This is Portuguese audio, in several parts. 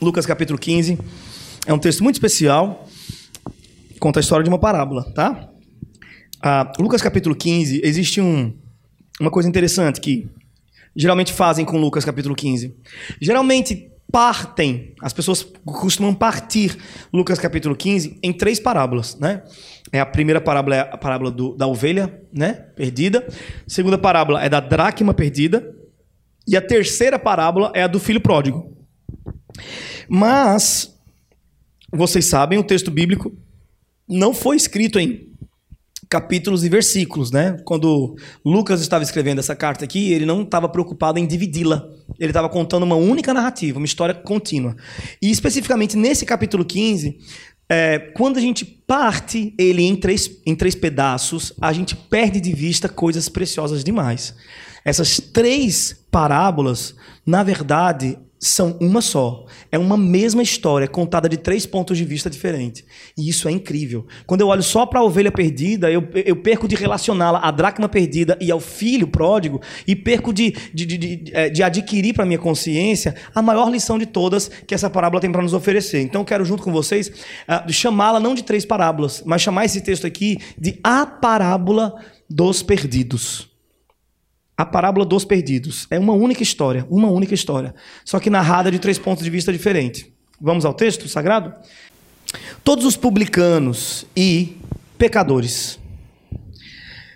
Lucas capítulo 15. É um texto muito especial. Conta a história de uma parábola, tá? Ah, Lucas capítulo 15, existe um, uma coisa interessante que geralmente fazem com Lucas capítulo 15. Geralmente partem, as pessoas costumam partir Lucas capítulo 15 em três parábolas, né? É a primeira parábola é a parábola do, da ovelha, né, perdida. A segunda parábola é da dracma perdida. E a terceira parábola é a do filho pródigo. Mas vocês sabem, o texto bíblico não foi escrito em capítulos e versículos, né? Quando Lucas estava escrevendo essa carta aqui, ele não estava preocupado em dividi-la. Ele estava contando uma única narrativa, uma história contínua. E especificamente nesse capítulo 15, é, quando a gente parte ele em três, em três pedaços, a gente perde de vista coisas preciosas demais. Essas três parábolas, na verdade, são uma só. É uma mesma história contada de três pontos de vista diferentes. E isso é incrível. Quando eu olho só para a ovelha perdida, eu, eu perco de relacioná-la à dracma perdida e ao filho pródigo, e perco de, de, de, de, é, de adquirir para minha consciência a maior lição de todas que essa parábola tem para nos oferecer. Então quero, junto com vocês, uh, chamá-la não de três parábolas, mas chamar esse texto aqui de a parábola dos perdidos. A parábola dos perdidos. É uma única história, uma única história. Só que narrada de três pontos de vista diferentes. Vamos ao texto sagrado? Todos os publicanos e pecadores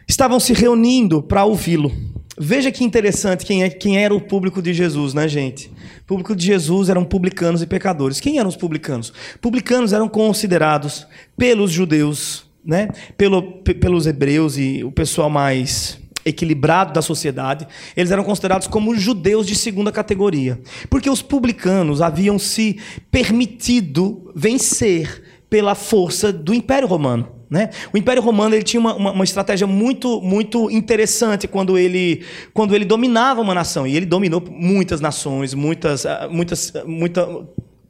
estavam se reunindo para ouvi-lo. Veja que interessante quem, é, quem era o público de Jesus, né, gente? O público de Jesus eram publicanos e pecadores. Quem eram os publicanos? Publicanos eram considerados pelos judeus, né? Pelo, pelos hebreus e o pessoal mais equilibrado da sociedade, eles eram considerados como judeus de segunda categoria. Porque os publicanos haviam se permitido vencer pela força do Império Romano. Né? O Império Romano ele tinha uma, uma, uma, estratégia muito, muito interessante quando ele, quando ele dominava uma nação. E ele dominou muitas nações, muitas, ah, muitas, muita,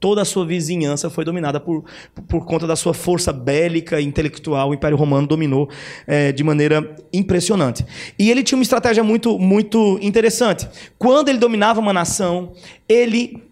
toda a sua vizinhança foi dominada por, por conta da sua força bélica e intelectual. O Império Romano dominou é, de maneira impressionante. E ele tinha uma estratégia muito, muito interessante. Quando ele dominava uma nação, ele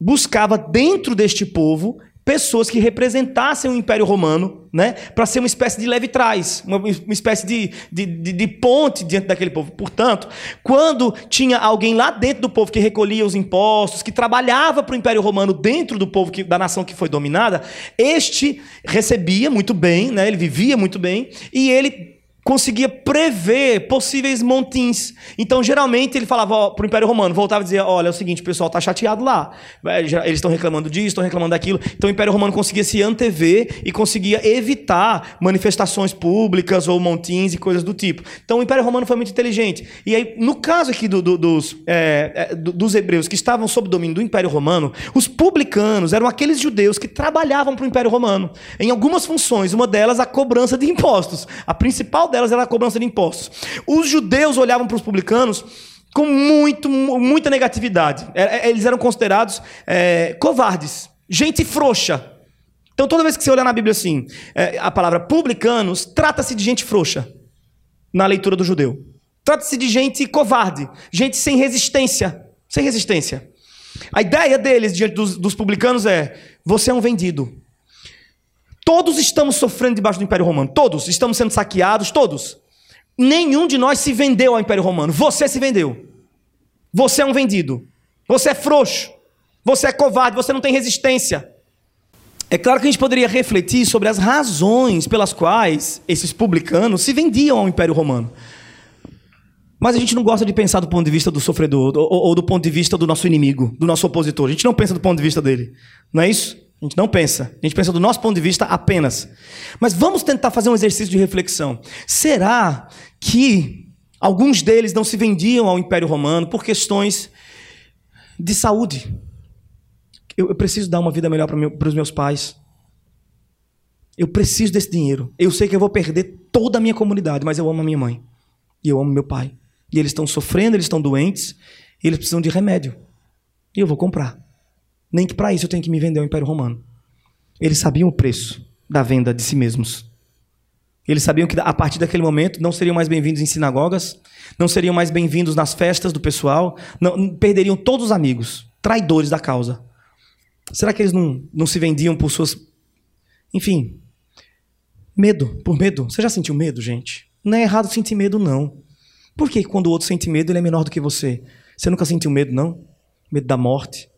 buscava dentro deste povo pessoas que representassem o Império Romano, né, para ser uma espécie de leve-trás, uma, uma, espécie de, de, de, de, ponte diante daquele povo. Portanto, quando tinha alguém lá dentro do povo que recolhia os impostos, que trabalhava para o Império Romano dentro do povo que, da nação que foi dominada, este recebia muito bem, né, ele vivia muito bem, e ele conseguia prever possíveis montins. Então, geralmente, ele falava para o Império Romano, voltava e dizia: Olha, é o seguinte, o pessoal está chateado lá. É, eles estão reclamando disso, estão reclamando daquilo. Então, o Império Romano conseguia se antever e conseguia evitar manifestações públicas ou montins e coisas do tipo. Então, o Império Romano foi muito inteligente. E aí, no caso aqui do, do, dos, é, é dos hebreus que estavam sob domínio do Império Romano, os publicanos eram aqueles judeus que trabalhavam para o Império Romano. Em algumas funções, uma delas a cobrança de impostos. A principal delas era a cobrança de impostos. Os judeus olhavam para os publicanos com muito, muita negatividade. É, é, eles eram considerados é, covardes, gente frouxa. Então, toda vez que você olhar na Bíblia assim, é, a palavra publicanos, trata-se de gente frouxa na leitura do judeu. Trata-se de gente covarde, gente sem resistência. Sem resistência. A ideia deles diante dos, dos publicanos é: você é um vendido. Todos estamos sofrendo debaixo do Império Romano. Todos estamos sendo saqueados, todos. Nenhum de nós se vendeu ao Império Romano. Você se vendeu. Você é um vendido. Você é frouxo. Você é covarde. Você não tem resistência. É claro que a gente poderia refletir sobre as razões pelas quais esses publicanos se vendiam ao Império Romano. Mas a gente não gosta de pensar do ponto de vista do sofredor ou, ou do ponto de vista do nosso inimigo, do nosso opositor. A gente não pensa do ponto de vista dele. Não é isso? A gente não pensa. A gente pensa do nosso ponto de vista apenas. Mas vamos tentar fazer um exercício de reflexão. Será que alguns deles não se vendiam ao Império Romano por questões de saúde? Eu, eu preciso dar uma vida melhor para meu, os meus pais. Eu preciso desse dinheiro. Eu sei que eu vou perder toda a minha comunidade, mas eu amo a minha mãe. E eu amo meu pai. E eles estão sofrendo, eles estão doentes, e eles precisam de remédio. E eu vou comprar. Nem que para isso eu tenha que me vender ao Império Romano. Eles sabiam o preço da venda de si mesmos. Eles sabiam que a partir daquele momento não seriam mais bem-vindos em sinagogas, não seriam mais bem-vindos nas festas do pessoal, não, perderiam todos os amigos, traidores da causa. Será que eles não, não se vendiam por suas. Enfim. Medo, por medo. Você já sentiu medo, gente? Não é errado sentir medo, não. Por que quando o outro sente medo, ele é menor do que você? Você nunca sentiu medo, não? Medo da morte,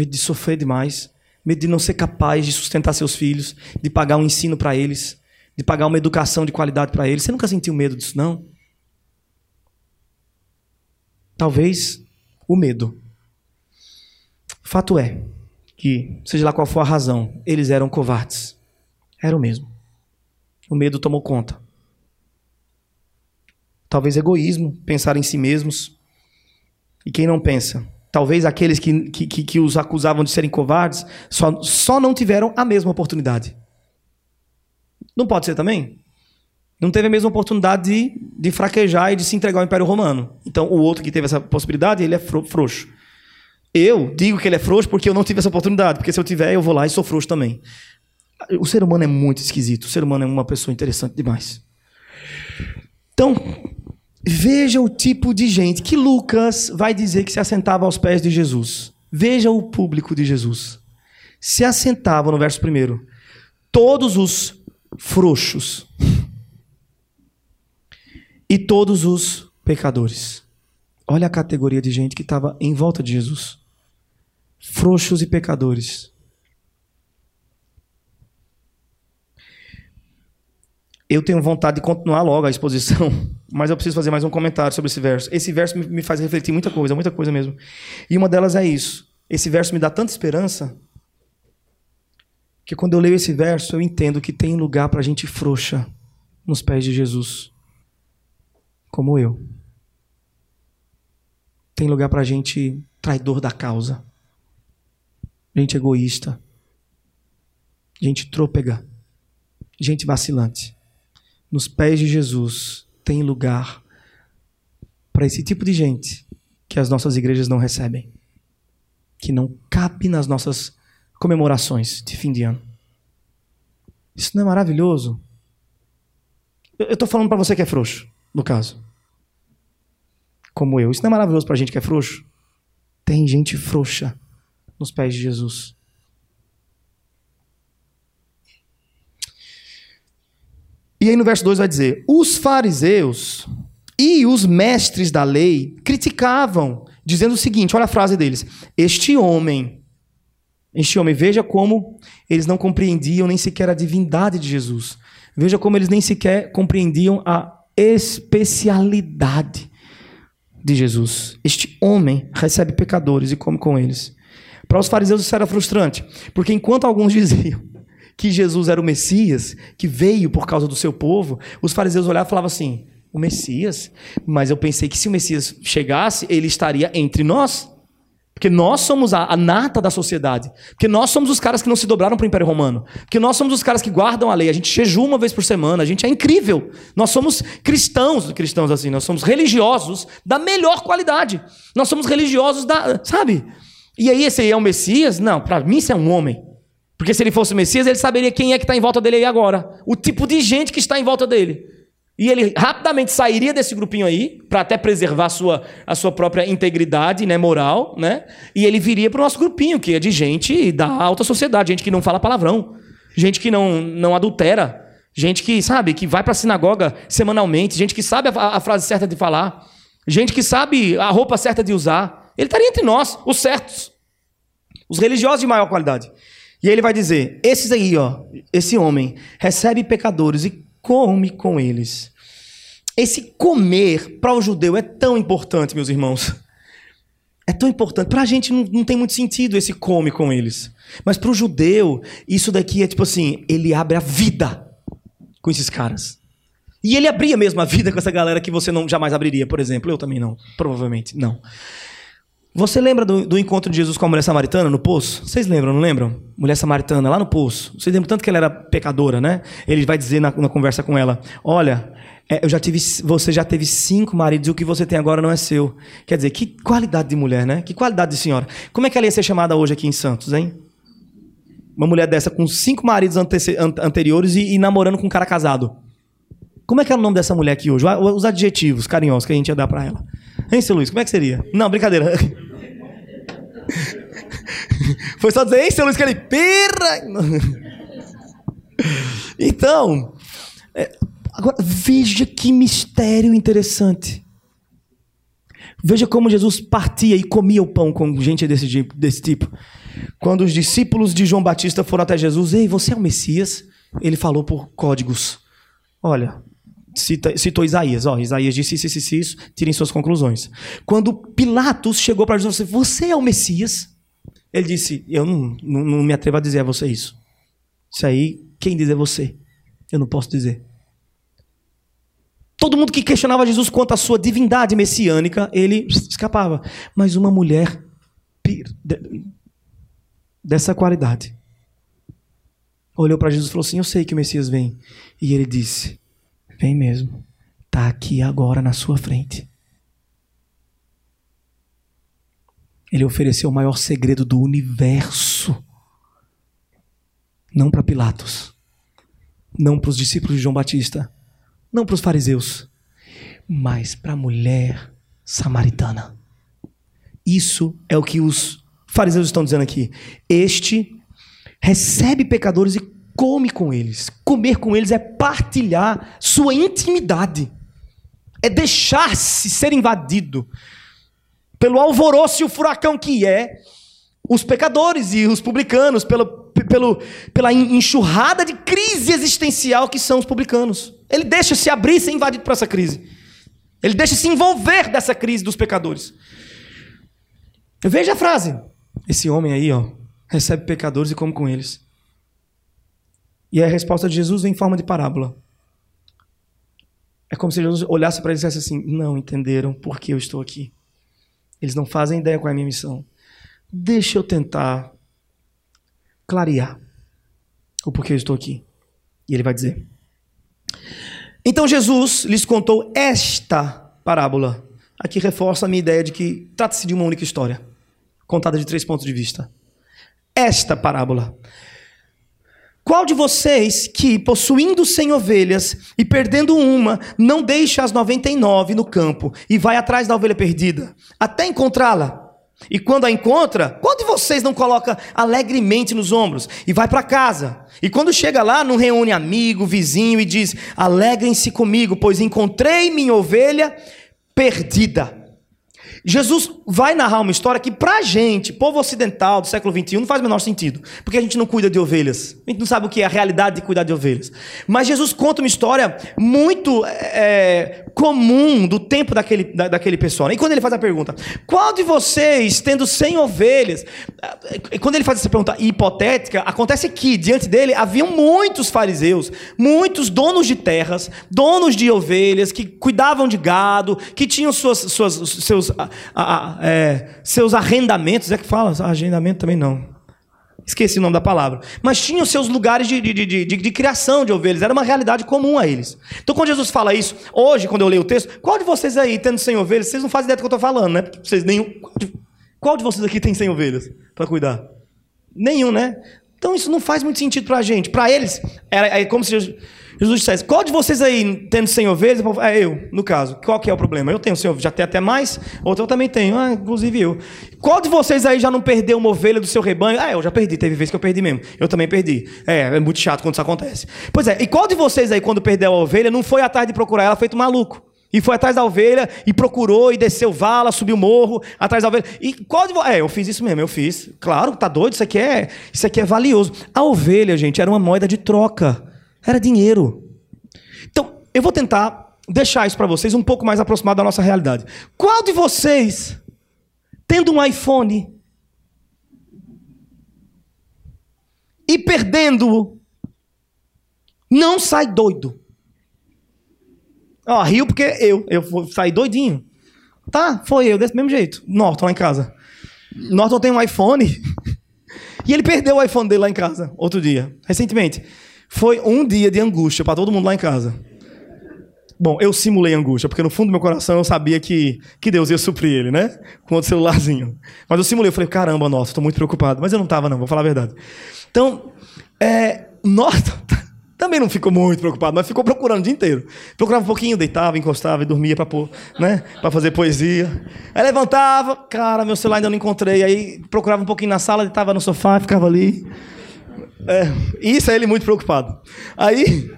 medo de sofrer demais, medo de não ser capaz de sustentar seus filhos, de pagar um ensino para eles, de pagar uma educação de qualidade para eles. Você nunca sentiu medo disso, não? Talvez o medo. Fato é que, seja lá qual for a razão, eles eram covardes. Era o mesmo. O medo tomou conta. Talvez egoísmo, pensar em si mesmos. E quem não pensa? Talvez aqueles que, que, que, os acusavam de serem covardes só, só não tiveram a mesma oportunidade. Não pode ser também? Não teve a mesma oportunidade de, de fraquejar e de se entregar ao Império Romano. Então, o outro que teve essa possibilidade, ele é frouxo. Eu digo que ele é frouxo porque eu não tive essa oportunidade. Porque se eu tiver, eu vou lá e sou frouxo também. O ser humano é muito esquisito. O ser humano é uma pessoa interessante demais. Então, veja o tipo de gente que Lucas vai dizer que se assentava aos pés de Jesus. Veja o público de Jesus. Se assentavam, no verso primeiro, todos os frouxos e todos os pecadores. Olha a categoria de gente que estava em volta de Jesus: frouxos e pecadores. Eu tenho vontade de continuar logo a exposição, mas eu preciso fazer mais um comentário sobre esse verso. Esse verso me faz refletir muita coisa, muita coisa mesmo. E uma delas é isso. Esse verso me dá tanta esperança que quando eu leio esse verso eu entendo que tem lugar para gente frouxa nos pés de Jesus, como eu. Tem lugar para gente traidor da causa, gente egoísta, gente trôpega, gente vacilante nos pés de Jesus tem lugar para esse tipo de gente que as nossas igrejas não recebem, que não cabe nas nossas comemorações de fim de ano. Isso não é maravilhoso? Eu estou falando para você que é frouxo, no caso. Como eu. Isso não é maravilhoso para a gente que é frouxo? Tem gente frouxa nos pés de Jesus. E aí no verso 2 vai dizer: Os fariseus e os mestres da lei criticavam, dizendo o seguinte: olha a frase deles. Este homem, este homem, veja como eles não compreendiam nem sequer a divindade de Jesus. Veja como eles nem sequer compreendiam a especialidade de Jesus. Este homem recebe pecadores e come com eles. Para os fariseus isso era frustrante, porque enquanto alguns diziam que Jesus era o Messias, que veio por causa do seu povo, os fariseus olhavam e falavam assim: o Messias? Mas eu pensei que se o Messias chegasse, ele estaria entre nós. Porque nós somos a, a, nata da sociedade. Porque nós somos os caras que não se dobraram para o Império Romano. Porque nós somos os caras que guardam a lei. A gente jejua uma vez por semana. A gente é incrível. Nós somos cristãos, cristãos assim. Nós somos religiosos da melhor qualidade. Nós somos religiosos da. Sabe? E aí, esse aí é o Messias? Não, para mim, isso é um homem. Porque se ele fosse o Messias, ele saberia quem é que está em volta dele aí agora. O tipo de gente que está em volta dele. E ele rapidamente sairia desse grupinho aí, para até preservar a sua, a sua própria integridade né, moral, né? E ele viria para o nosso grupinho, que é de gente da alta sociedade, gente que não fala palavrão, gente que não, não adultera, gente que, sabe, que vai para a sinagoga semanalmente, gente que sabe a, a frase certa de falar, gente que sabe a roupa certa de usar. Ele estaria entre nós, os certos, os religiosos de maior qualidade. E ele vai dizer: esses aí, ó, esse homem recebe pecadores e come com eles. Esse comer para o judeu é tão importante, meus irmãos. É tão importante. Para a gente não, não tem muito sentido esse come com eles. Mas para o judeu, isso daqui é tipo assim: ele abre a vida com esses caras. E ele abria mesmo a vida com essa galera que você não jamais abriria, por exemplo. Eu também não, provavelmente não. Você lembra do, do, encontro de Jesus com a mulher samaritana no poço? Vocês lembram, não lembram? Mulher samaritana lá no poço. Vocês lembram tanto que ela era pecadora, né? Ele vai dizer na, na conversa com ela: Olha, é, eu já tive, você já teve cinco maridos e o que você tem agora não é seu. Quer dizer, que qualidade de mulher, né? Que qualidade de senhora. Como é que ela ia ser chamada hoje aqui em Santos, hein? Uma mulher dessa com cinco maridos anteriores e, e namorando com um cara casado. Como é que é o nome dessa mulher aqui hoje? Os adjetivos carinhosos que a gente ia dar para ela. Hein, seu Luiz? Como é que seria? Não, brincadeira. Foi só dizer, ei, seu Luiz, que ele, pera! Então, é, agora, veja que mistério interessante. Veja como Jesus partia e comia o pão com gente desse, desse tipo. Quando os discípulos de João Batista foram até Jesus, ei, você é o Messias? Ele falou por códigos. Olha, cita, citou Isaías. Ó, Isaías disse isso, isso, isso, tirem suas conclusões. Quando Pilatos chegou para Jesus e disse, você é o Messias? Ele disse, eu não, não, não me atrevo a dizer a você isso. Isso aí, quem diz é você. Eu não posso dizer. Todo mundo que questionava Jesus quanto à sua divindade messiânica, ele escapava. Mas uma mulher dessa qualidade olhou para Jesus e falou assim: Eu sei que o Messias vem. E ele disse: Vem mesmo. Está aqui agora na sua frente. Ele ofereceu o maior segredo do universo. Não para Pilatos. Não para os discípulos de João Batista não para os fariseus, mas para a mulher samaritana. Isso é o que os fariseus estão dizendo aqui. Este recebe pecadores e come com eles. Comer com eles é partilhar sua intimidade, é deixar-se ser invadido pelo alvoroço e o furacão que é os pecadores e os publicanos, pelo, pelo, pela enxurrada de crise existencial que são os publicanos. Ele deixa se abrir e ser invadido por essa crise. Ele deixa se envolver dessa crise dos pecadores. Veja a frase. Esse homem aí, ó, recebe pecadores e come com eles. E a resposta de Jesus vem em forma de parábola. É como se Jesus olhasse para eles e dissesse assim: Não entenderam por que eu estou aqui. Eles não fazem ideia qual é a minha missão. Deixa eu tentar clarear o porquê eu estou aqui. E ele vai dizer. Então Jesus lhes contou esta parábola. Aqui reforça a minha ideia de que trata-se de uma única história, contada de três pontos de vista. Esta parábola. Qual de vocês que, possuindo cem ovelhas e perdendo uma, não deixa as noventa e nove no campo e vai atrás da ovelha perdida, até encontrá-la? E quando a encontra, qual de vocês não coloca alegremente nos ombros e vai para casa? E quando chega lá, não reúne amigo, vizinho e diz: Alegrem-se comigo, pois encontrei minha ovelha perdida. Jesus vai narrar uma história que, para a gente, povo ocidental do século XXI, não faz o menor sentido. Porque a gente não cuida de ovelhas. A gente não sabe o que é a realidade de cuidar de ovelhas. Mas Jesus conta uma história muito é, comum do tempo daquele, da, daquele pessoal. E quando ele faz a pergunta, qual de vocês, tendo 100 ovelhas... Quando ele faz essa pergunta hipotética, acontece que, diante dele, haviam muitos fariseus, muitos donos de terras, donos de ovelhas, que cuidavam de gado, que tinham suas, suas, seus a, a, é, seus arrendamentos, é que fala? Arrendamento também não. Esqueci o nome da palavra. Mas tinham seus lugares de, de, de, de, de criação de ovelhas. Era uma realidade comum a eles. Então, quando Jesus fala isso, hoje, quando eu leio o texto, qual de vocês aí, tendo 100 ovelhas, vocês não fazem ideia do que eu estou falando, né? Vocês, nenhum, qual de vocês aqui tem 100 ovelhas para cuidar? Nenhum, né? Então, isso não faz muito sentido para a gente. Para eles, era, é como se Jesus dissesse: Qual de vocês aí tendo 100 ovelhas? É eu, no caso. Qual que é o problema? Eu tenho 100 ovelhas, já tem até mais, outro eu também tenho, ah, inclusive eu. Qual de vocês aí já não perdeu uma ovelha do seu rebanho? Ah, eu já perdi, teve vez que eu perdi mesmo. Eu também perdi. É, é muito chato quando isso acontece. Pois é, e qual de vocês aí, quando perdeu a ovelha, não foi atrás de procurar ela feito maluco? E foi atrás da ovelha e procurou e desceu vala, subiu morro, atrás da ovelha. E qual de. É, eu fiz isso mesmo, eu fiz. Claro, tá doido, isso aqui é, isso aqui é valioso. A ovelha, gente, era uma moeda de troca. Era dinheiro. Então, eu vou tentar deixar isso para vocês um pouco mais aproximado da nossa realidade. Qual de vocês, tendo um iPhone e perdendo-o, não sai doido? Ó, rio porque eu, eu sair doidinho. Tá, foi eu, desse mesmo jeito. Norton lá em casa. Norton tem um iPhone e ele perdeu o iPhone dele lá em casa, outro dia, recentemente. Foi um dia de angústia para todo mundo lá em casa. Bom, eu simulei angústia, porque no fundo do meu coração eu sabia que, que Deus ia suprir ele, né? Com outro celularzinho. Mas eu simulei, eu falei, caramba, nossa, estou muito preocupado. Mas eu não estava, não, vou falar a verdade. Então, é, Norton Também não ficou muito preocupado, mas ficou procurando o dia inteiro. Procurava um pouquinho, deitava, encostava e dormia para né, fazer poesia. Aí levantava, cara, meu celular ainda não encontrei. Aí procurava um pouquinho na sala, deitava no sofá, ficava ali. É, isso é ele muito preocupado. Aí.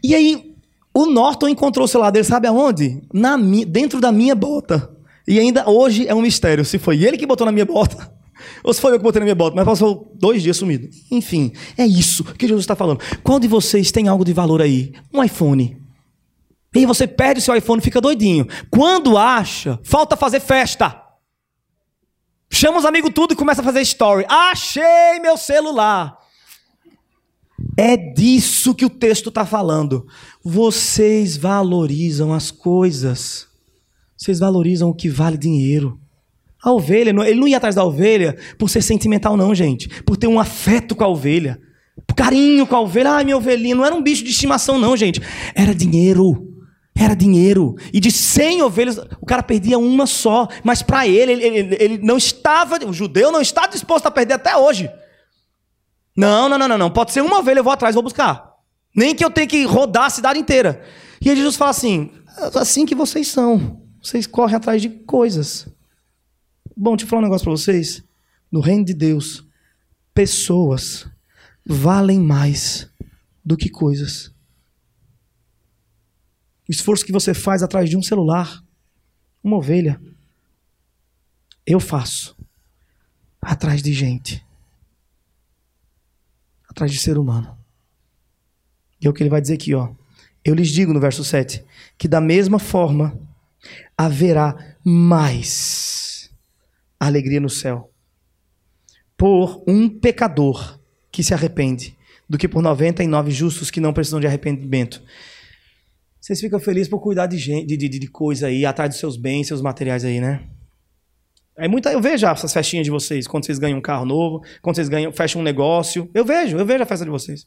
E aí, o Norton encontrou o celular dele, sabe aonde? Na, dentro da minha bota. E ainda hoje é um mistério se foi ele que botou na minha bota ou se foi eu que botei na minha bota, mas passou dois dias sumido. Enfim, é isso que Jesus está falando. Qual de vocês tem algo de valor aí? Um iPhone. E você perde o seu iPhone fica doidinho. Quando acha, falta fazer festa. Chama os amigos tudo e começa a fazer story. Achei meu celular. É disso que o texto está falando. Vocês valorizam as coisas. Vocês valorizam o que vale dinheiro. A ovelha, ele não ia atrás da ovelha por ser sentimental, não, gente. Por ter um afeto com a ovelha. Por carinho com a ovelha. Ai, minha ovelhinha. Não era um bicho de estimação, não, gente. Era dinheiro. Era dinheiro. E de 100 ovelhas, o cara perdia uma só. Mas para ele, ele, ele, ele, não estava, o judeu não está disposto a perder até hoje. Não, não, não, não, não. Pode ser uma ovelha, eu vou atrás, vou buscar. Nem que eu tenha que rodar a cidade inteira. E Jesus fala assim: assim que vocês são. Vocês correm atrás de coisas. Bom, deixa eu falar um negócio para vocês. No reino de Deus, pessoas valem mais do que coisas. O esforço que você faz atrás de um celular, uma ovelha, eu faço atrás de gente, atrás de ser humano. E é o que ele vai dizer aqui, ó. Eu lhes digo no verso 7 que da mesma forma haverá mais alegria no céu por um pecador que se arrepende do que por 99 justos que não precisam de arrependimento. Vocês ficam felizes por cuidar de, gente, de, de, de coisa aí, atrás dos seus bens, seus materiais aí, né? É muita, eu vejo essas festinhas de vocês, quando vocês ganham um carro novo, quando vocês ganham, fecham um negócio. Eu vejo, eu vejo a festa de vocês.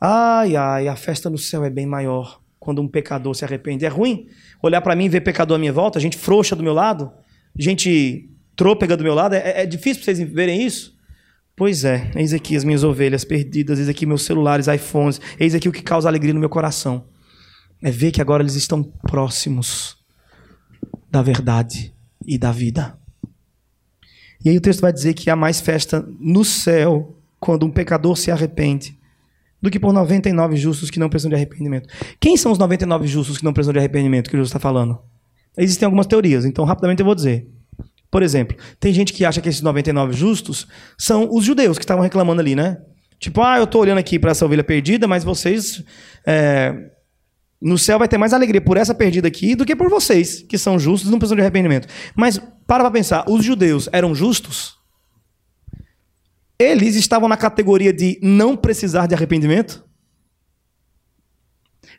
Ai, ai, a festa no céu é bem maior quando um pecador se arrepende. É ruim olhar para mim e ver pecador à minha volta, gente frouxa do meu lado, gente trôpega do meu lado. É, é difícil para vocês verem isso? Pois é, eis aqui as minhas ovelhas perdidas, eis aqui meus celulares, iPhones, eis aqui o que causa alegria no meu coração. É ver que agora eles estão próximos da verdade e da vida. E aí o texto vai dizer que há mais festa no céu quando um pecador se arrepende do que por 99 justos que não precisam de arrependimento. Quem são os 99 justos que não precisam de arrependimento que Jesus está falando? Existem algumas teorias, então rapidamente eu vou dizer. Por exemplo, tem gente que acha que esses 99 justos são os judeus que estavam reclamando ali, né? Tipo, ah, eu estou olhando aqui para essa ovelha perdida, mas vocês. É, no céu vai ter mais alegria por essa perdida aqui do que por vocês, que são justos e não precisam de arrependimento. Mas para para pensar, os judeus eram justos? Eles estavam na categoria de não precisar de arrependimento?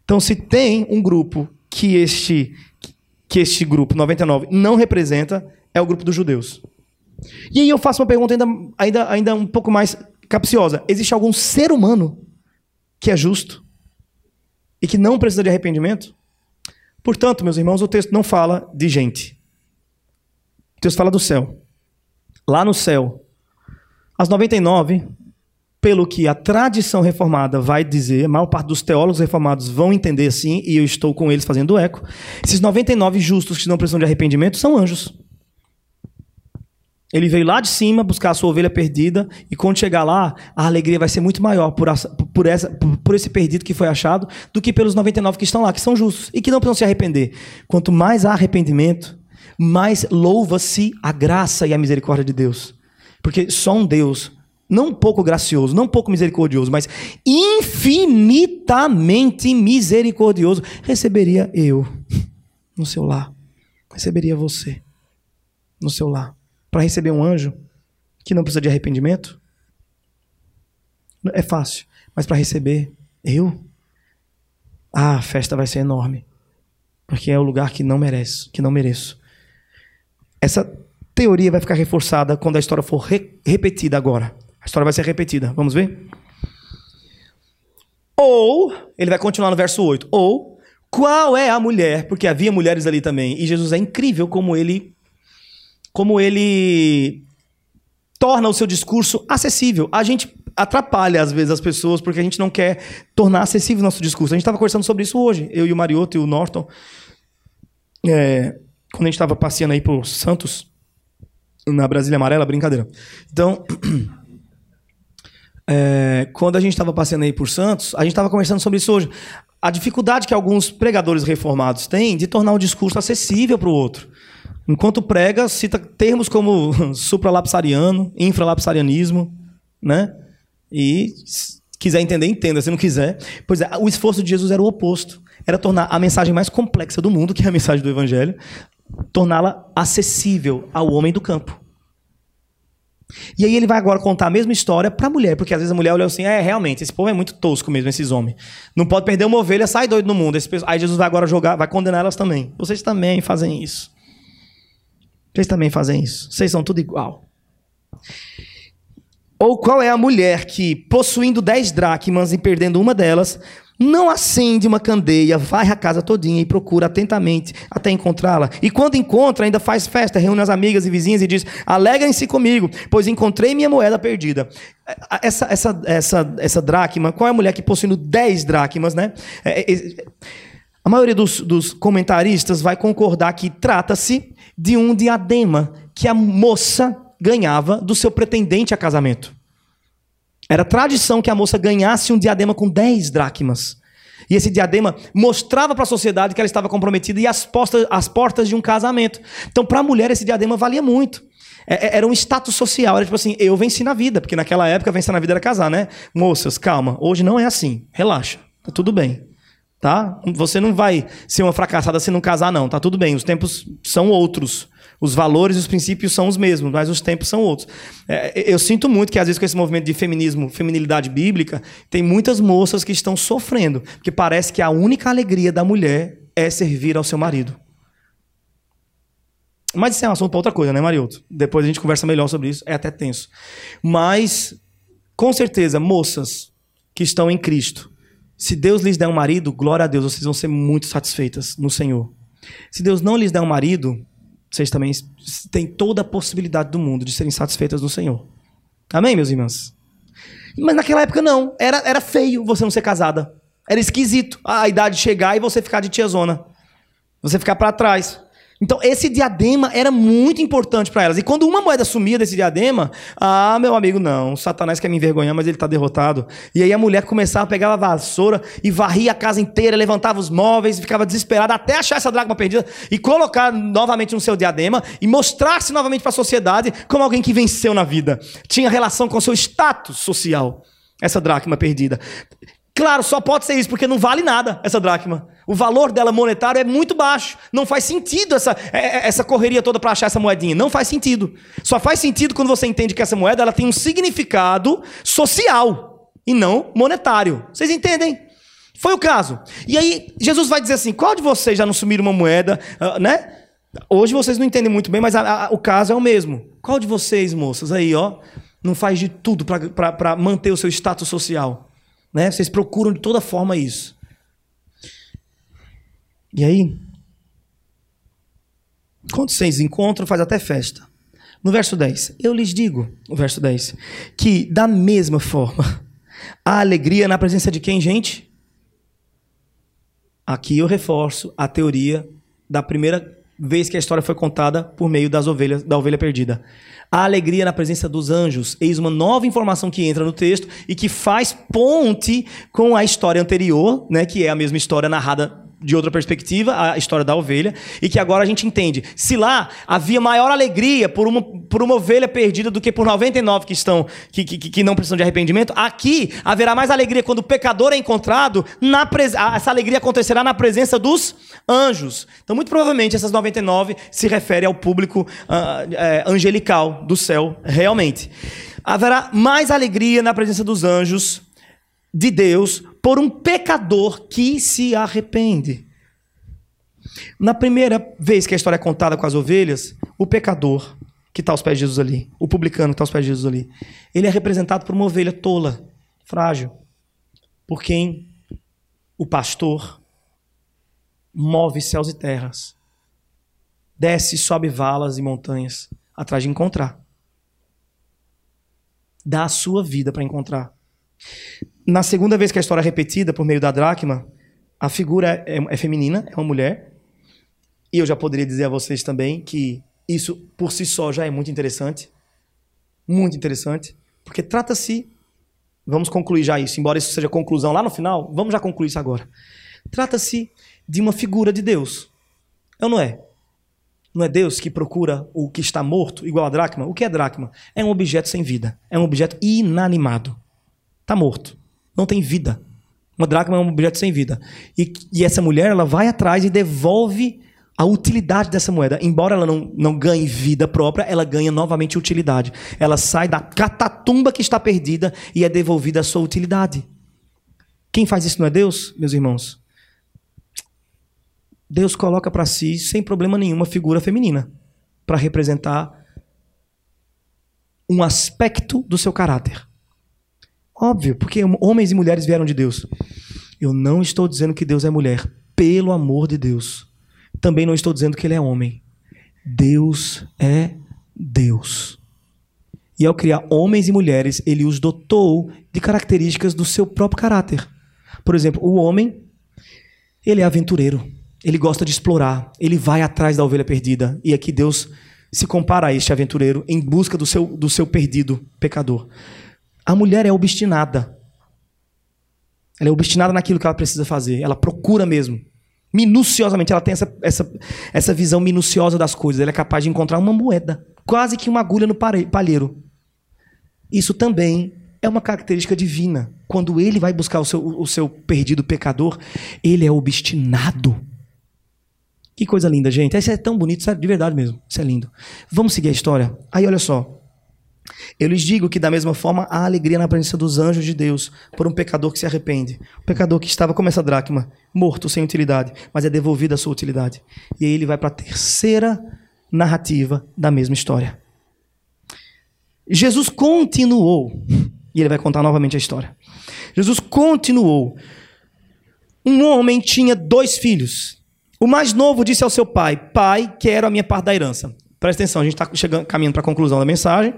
Então, se tem um grupo que este que este grupo 99 não representa, é o grupo dos judeus. E aí eu faço uma pergunta ainda, ainda, ainda um pouco mais capciosa. Existe algum ser humano que é justo e que não precisa de arrependimento? Portanto, meus irmãos, o texto não fala de gente. O texto fala do céu. Lá no céu, as 99, pelo que a tradição reformada vai dizer, a maior parte dos teólogos reformados vão entender assim, e eu estou com eles fazendo eco, esses 99 justos que não precisam de arrependimento são anjos. Ele veio lá de cima buscar a sua ovelha perdida, e quando chegar lá, a alegria vai ser muito maior por, por, essa, por esse perdido que foi achado do que pelos 99 que estão lá, que são justos e que não precisam se arrepender. Quanto mais há arrependimento, mais louva-se a graça e a misericórdia de Deus. Porque só um Deus, não pouco gracioso, não pouco misericordioso, mas infinitamente misericordioso, receberia eu no seu lar, receberia você no seu lar para receber um anjo que não precisa de arrependimento? É fácil. Mas para receber eu? Ah, a festa vai ser enorme. Porque é o lugar que não mereço, que não mereço. Essa teoria vai ficar reforçada quando a história for re repetida agora. A história vai ser repetida. Vamos ver? Ou, ele vai continuar no verso 8. Ou, qual é a mulher? Porque havia mulheres ali também. E Jesus é incrível como ele como ele torna o seu discurso acessível. A gente atrapalha às vezes as pessoas porque a gente não quer tornar acessível o nosso discurso. A gente estava conversando sobre isso hoje, eu e o Marioto e o Norton, é, quando a gente estava passeando aí por Santos, na Brasília Amarela, brincadeira. Então, é, quando a gente estava passeando aí por Santos, a gente estava conversando sobre isso hoje. A dificuldade que alguns pregadores reformados têm de tornar o discurso acessível para o outro. Enquanto prega, cita termos como supralapsariano, infralapsarianismo, né? E se quiser entender, entenda. Se não quiser, pois é, o esforço de Jesus era o oposto. Era tornar a mensagem mais complexa do mundo, que é a mensagem do Evangelho, torná-la acessível ao homem do campo. E aí ele vai agora contar a mesma história para a mulher, porque às vezes a mulher olha assim, é, realmente, esse povo é muito tosco mesmo, esses homens. Não pode perder uma ovelha, sai doido no mundo. Aí Jesus vai agora jogar, vai condenar elas também. Vocês também fazem isso. Vocês também fazem isso. Vocês são tudo igual. Ou qual é a mulher que, possuindo dez dracmas e perdendo uma delas, não acende uma candeia, vai a casa todinha e procura atentamente até encontrá-la. E quando encontra, ainda faz festa, reúne as amigas e vizinhas e diz: Alegrem-se comigo, pois encontrei minha moeda perdida. Essa, essa, essa, essa dracma, qual é a mulher que possuindo 10 dracmas, né? É, é, é, a maioria dos, dos comentaristas vai concordar que trata-se de um diadema que a moça ganhava do seu pretendente a casamento. Era tradição que a moça ganhasse um diadema com 10 dracmas. E esse diadema mostrava para a sociedade que ela estava comprometida e as, as portas de um casamento. Então, para a mulher, esse diadema valia muito. É, é, era um status social. Era tipo assim, eu venci na vida. Porque naquela época, vencer na vida era casar, né? Moças, calma. Hoje não é assim. Relaxa. Tá tudo bem. Tá? Você não vai ser uma fracassada se não casar, não. Tá tudo bem. Os tempos são outros. Os valores e os princípios são os mesmos, mas os tempos são outros. É, eu sinto muito que, às vezes, com esse movimento de feminismo, feminilidade bíblica, tem muitas moças que estão sofrendo, porque parece que a única alegria da mulher é servir ao seu marido. Mas isso é um assunto para outra coisa, né, Marioto? Depois a gente conversa melhor sobre isso, é até tenso. Mas, com certeza, moças que estão em Cristo, se Deus lhes der um marido, glória a Deus, vocês vão ser muito satisfeitas no Senhor. Se Deus não lhes der um marido, vocês também têm toda a possibilidade do mundo de serem satisfeitas no Senhor. Amém, meus irmãos? Mas naquela época não. Era, era feio você não ser casada. Era esquisito a idade chegar e você ficar de tiazona. Você ficar para trás. Então, esse diadema era muito importante para elas. E quando uma moeda sumia desse diadema, ah, meu amigo, não, Satanás quer me envergonhar, mas ele está derrotado. E aí a mulher começava a pegar a vassoura e varria a casa inteira, levantava os móveis, ficava desesperada até achar essa dracma perdida e colocar novamente no seu diadema e mostrar-se novamente para a sociedade como alguém que venceu na vida. Tinha relação com o seu status social, essa dracma perdida. Claro, só pode ser isso, porque não vale nada essa dracma. O valor dela monetário é muito baixo. Não faz sentido essa, é, é, essa correria toda para achar essa moedinha. Não faz sentido. Só faz sentido quando você entende que essa moeda ela tem um significado social e não monetário. Vocês entendem? Foi o caso. E aí, Jesus vai dizer assim: qual de vocês já não sumiram uma moeda, uh, né? Hoje vocês não entendem muito bem, mas a, a, o caso é o mesmo. Qual de vocês, moças, aí, ó, não faz de tudo para manter o seu status social? Né? Vocês procuram de toda forma isso. E aí, quando vocês encontram, faz até festa. No verso 10, eu lhes digo, no verso 10, que da mesma forma, a alegria na presença de quem, gente? Aqui eu reforço a teoria da primeira vez que a história foi contada por meio das ovelhas, da ovelha perdida a alegria na presença dos anjos. Eis uma nova informação que entra no texto e que faz ponte com a história anterior, né, que é a mesma história narrada de outra perspectiva, a história da ovelha, e que agora a gente entende. Se lá havia maior alegria por uma, por uma ovelha perdida do que por 99 que estão que, que, que não precisam de arrependimento, aqui haverá mais alegria quando o pecador é encontrado, na pres... essa alegria acontecerá na presença dos anjos. Então, muito provavelmente, essas 99 se refere ao público uh, é, angelical do céu, realmente. Haverá mais alegria na presença dos anjos de Deus por um pecador que se arrepende. Na primeira vez que a história é contada com as ovelhas, o pecador que está aos pés de Jesus ali, o publicano que está aos pés de Jesus ali, ele é representado por uma ovelha tola, frágil, por quem o pastor move céus e terras, desce, sobe valas e montanhas atrás de encontrar. dá a sua vida para encontrar. Na segunda vez que a história é repetida por meio da dracma, a figura é, é feminina, é uma mulher. E eu já poderia dizer a vocês também que isso por si só já é muito interessante. Muito interessante. Porque trata-se. Vamos concluir já isso, embora isso seja conclusão lá no final, vamos já concluir isso agora. Trata-se de uma figura de Deus. É ou não é? Não é Deus que procura o que está morto, igual a dracma? O que é dracma? É um objeto sem vida. É um objeto inanimado. Está morto. Não tem vida. Uma dracma é um objeto sem vida. E, e essa mulher, ela vai atrás e devolve a utilidade dessa moeda. Embora ela não, não ganhe vida própria, ela ganha novamente utilidade. Ela sai da catatumba que está perdida e é devolvida a sua utilidade. Quem faz isso não é Deus, meus irmãos? Deus coloca para si, sem problema nenhum, uma figura feminina para representar um aspecto do seu caráter. Óbvio, porque homens e mulheres vieram de Deus. Eu não estou dizendo que Deus é mulher, pelo amor de Deus. Também não estou dizendo que ele é homem. Deus é Deus. E ao criar homens e mulheres, ele os dotou de características do seu próprio caráter. Por exemplo, o homem, ele é aventureiro. Ele gosta de explorar, ele vai atrás da ovelha perdida. E aqui Deus se compara a este aventureiro em busca do seu, do seu perdido pecador. A mulher é obstinada. Ela é obstinada naquilo que ela precisa fazer. Ela procura mesmo. Minuciosamente. Ela tem essa, essa, essa visão minuciosa das coisas. Ela é capaz de encontrar uma moeda. Quase que uma agulha no palheiro. Isso também é uma característica divina. Quando ele vai buscar o seu, o seu perdido pecador, ele é obstinado. Que coisa linda, gente. Isso é tão bonito, isso é de verdade mesmo. Isso é lindo. Vamos seguir a história? Aí, olha só. Eu lhes digo que, da mesma forma, há alegria na presença dos anjos de Deus por um pecador que se arrepende. Um pecador que estava como essa dracma, morto, sem utilidade, mas é devolvido a sua utilidade. E aí ele vai para a terceira narrativa da mesma história. Jesus continuou, e ele vai contar novamente a história. Jesus continuou. Um homem tinha dois filhos. O mais novo disse ao seu pai: Pai, quero a minha parte da herança. Presta atenção, a gente está caminhando para a conclusão da mensagem,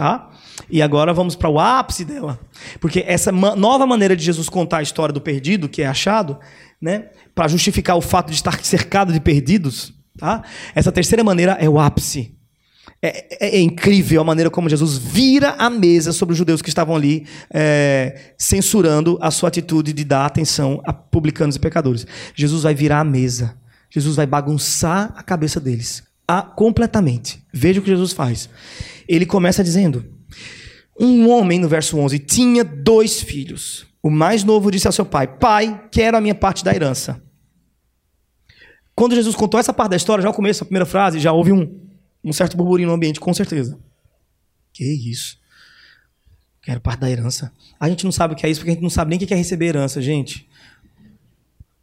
tá? E agora vamos para o ápice dela. Porque essa nova maneira de Jesus contar a história do perdido, que é achado, né? Para justificar o fato de estar cercado de perdidos, tá? Essa terceira maneira é o ápice. É, é, é, incrível a maneira como Jesus vira a mesa sobre os judeus que estavam ali é, censurando a sua atitude de dar atenção a publicanos e pecadores. Jesus vai virar a mesa Jesus vai bagunçar a cabeça deles a, completamente. Veja o que Jesus faz. Ele começa dizendo: Um homem, no verso 11, tinha dois filhos. O mais novo disse ao seu pai: Pai, quero a minha parte da herança. Quando Jesus contou essa parte da história, já ao começo, a primeira frase, já houve um, um certo burburinho no ambiente, com certeza. Que isso? Quero parte da herança. A gente não sabe o que é isso, porque a gente não sabe nem o que é receber herança, gente.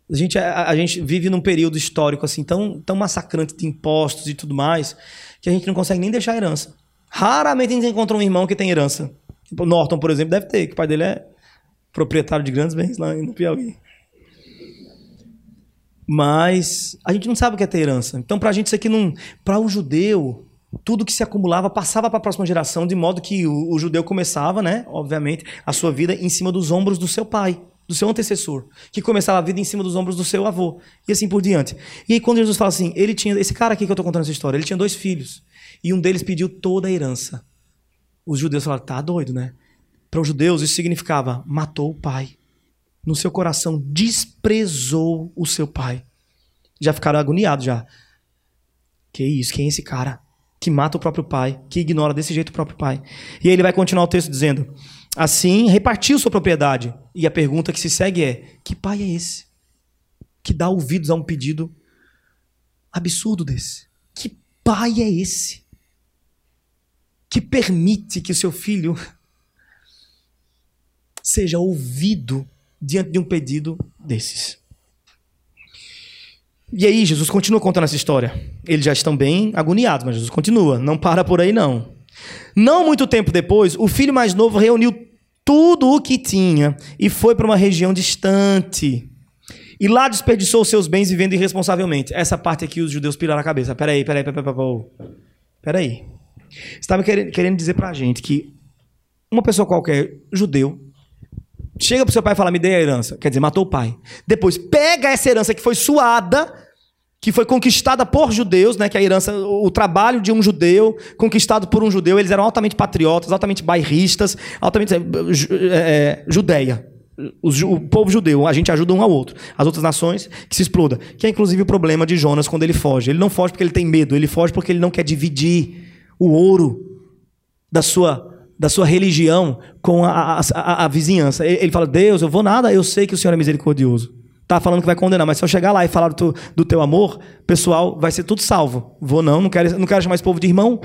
A gente, a, a, gente vive num período histórico assim tão, tão massacrante de impostos e tudo mais que a gente não consegue nem deixar herança. Raramente a gente encontra um irmão que tem herança. Tipo, Norton, por exemplo, deve ter, que o pai dele é proprietário de grandes bens lá no Piauí. Mas a gente não sabe o que é ter herança. Então, para a gente, isso aqui não. Para o judeu, tudo que se acumulava passava para a próxima geração, de modo que o, o judeu começava, né, obviamente, a sua vida em cima dos ombros do seu pai do seu antecessor, que começava a vida em cima dos ombros do seu avô, e assim por diante. E aí quando Jesus fala assim, ele tinha, esse cara aqui que eu estou contando essa história, ele tinha dois filhos, e um deles pediu toda a herança. Os judeus falaram, tá doido, né? Para os judeus isso significava, matou o pai. No seu coração desprezou o seu pai. Já ficaram agoniados já. Que isso, quem é esse cara? Que mata o próprio pai, que ignora desse jeito o próprio pai. E aí ele vai continuar o texto dizendo: Assim, repartiu sua propriedade. E a pergunta que se segue é: que pai é esse? Que dá ouvidos a um pedido absurdo desse? Que pai é esse? Que permite que o seu filho seja ouvido diante de um pedido desses? E aí, Jesus continua contando essa história. Eles já estão bem agoniados, mas Jesus continua. Não para por aí, não. Não muito tempo depois, o filho mais novo reuniu tudo o que tinha e foi para uma região distante. E lá desperdiçou seus bens vivendo irresponsavelmente. Essa parte aqui os judeus piraram a cabeça. Peraí, peraí, peraí, peraí. Peraí. Estava querendo dizer para a gente que uma pessoa qualquer, judeu, chega pro seu pai e fala: me dê a herança. Quer dizer, matou o pai. Depois pega essa herança que foi suada, que foi conquistada por judeus, né? Que é a herança, o trabalho de um judeu, conquistado por um judeu. Eles eram altamente patriotas, altamente bairristas, altamente é, judeia. O, povo judeu, a gente ajuda um ao outro. As outras nações que se exploda. Que é inclusive o problema de Jonas quando ele foge. Ele não foge porque ele tem medo, ele foge porque ele não quer dividir o ouro da sua da sua religião com a, a, a, a vizinhança. Ele, fala: Deus, eu vou nada, eu sei que o Senhor é misericordioso. Tá falando que vai condenar, mas se eu chegar lá e falar do, do teu amor, pessoal, vai ser tudo salvo. Vou não, não quero, não quero chamar esse povo de irmão.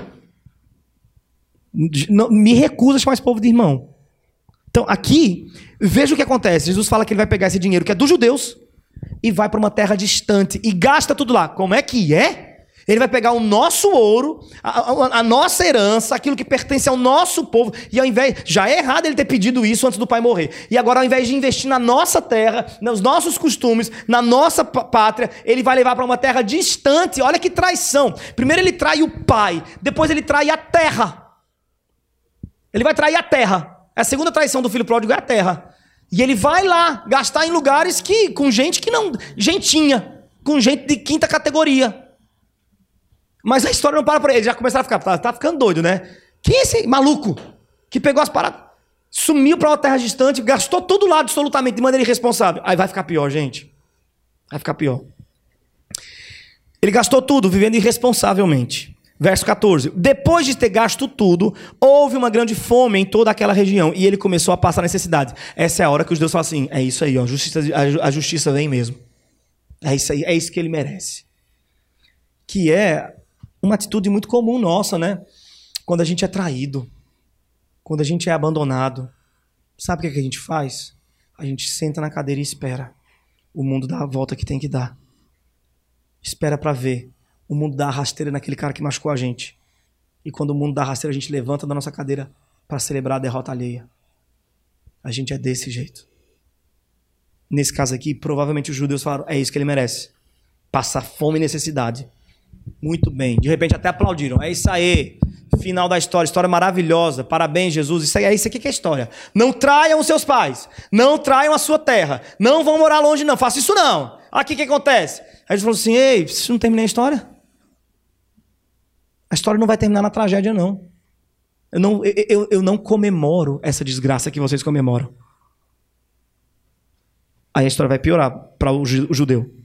Não, me recusa a chamar esse povo de irmão. Então, aqui, veja o que acontece. Jesus fala que ele vai pegar esse dinheiro que é dos judeus e vai para uma terra distante e gasta tudo lá. Como é que é? Ele vai pegar o nosso ouro, a, a, a, nossa herança, aquilo que pertence ao nosso povo, e ao invés. Já é errado ele ter pedido isso antes do pai morrer. E agora, ao invés de investir na nossa terra, nos nossos costumes, na nossa pátria, ele vai levar para uma terra distante. Olha que traição. Primeiro ele trai o pai, depois ele trai a terra. Ele vai trair a terra. A segunda traição do filho pródigo é a terra. E ele vai lá gastar em lugares que com gente que não. Gentinha. Com gente de quinta categoria. Mas a história não para por aí. Eles já começaram a ficar, tá, tá ficando doido, né? Quem é esse maluco que pegou as paradas, sumiu para uma terra distante, gastou tudo lá absolutamente de maneira irresponsável? Aí vai ficar pior, gente. Vai ficar pior. Ele gastou tudo vivendo irresponsavelmente. Verso 14. Depois de ter gasto tudo, houve uma grande fome em toda aquela região e ele começou a passar necessidade. Essa é a hora que os deuses falam assim: é isso aí, ó, justiça, a justiça vem mesmo. É isso aí, é isso que ele merece. Que é uma atitude muito comum nossa, né? Quando a gente é traído, quando a gente é abandonado, sabe o que a gente faz? A gente senta na cadeira e espera o mundo dar a volta que tem que dar. Espera para ver o mundo dar a rasteira naquele cara que machucou a gente. E quando o mundo dá a rasteira, a gente levanta da nossa cadeira para celebrar a derrota alheia. A gente é desse jeito. Nesse caso aqui, provavelmente os judeus falaram: é isso que ele merece. Passar fome e necessidade. Muito bem. De repente até aplaudiram. É isso aí. Final da história. História maravilhosa. Parabéns, Jesus. Isso aí é isso aqui que é história. Não traiam os seus pais. Não traiam a sua terra. Não vão morar longe, não. Faça isso não. Aqui o que acontece? Aí eles falaram assim: Ei, vocês não terminei a história? A história não vai terminar na tragédia, não. Eu não, eu, eu, eu não comemoro essa desgraça que vocês comemoram. Aí a história vai piorar para o judeu.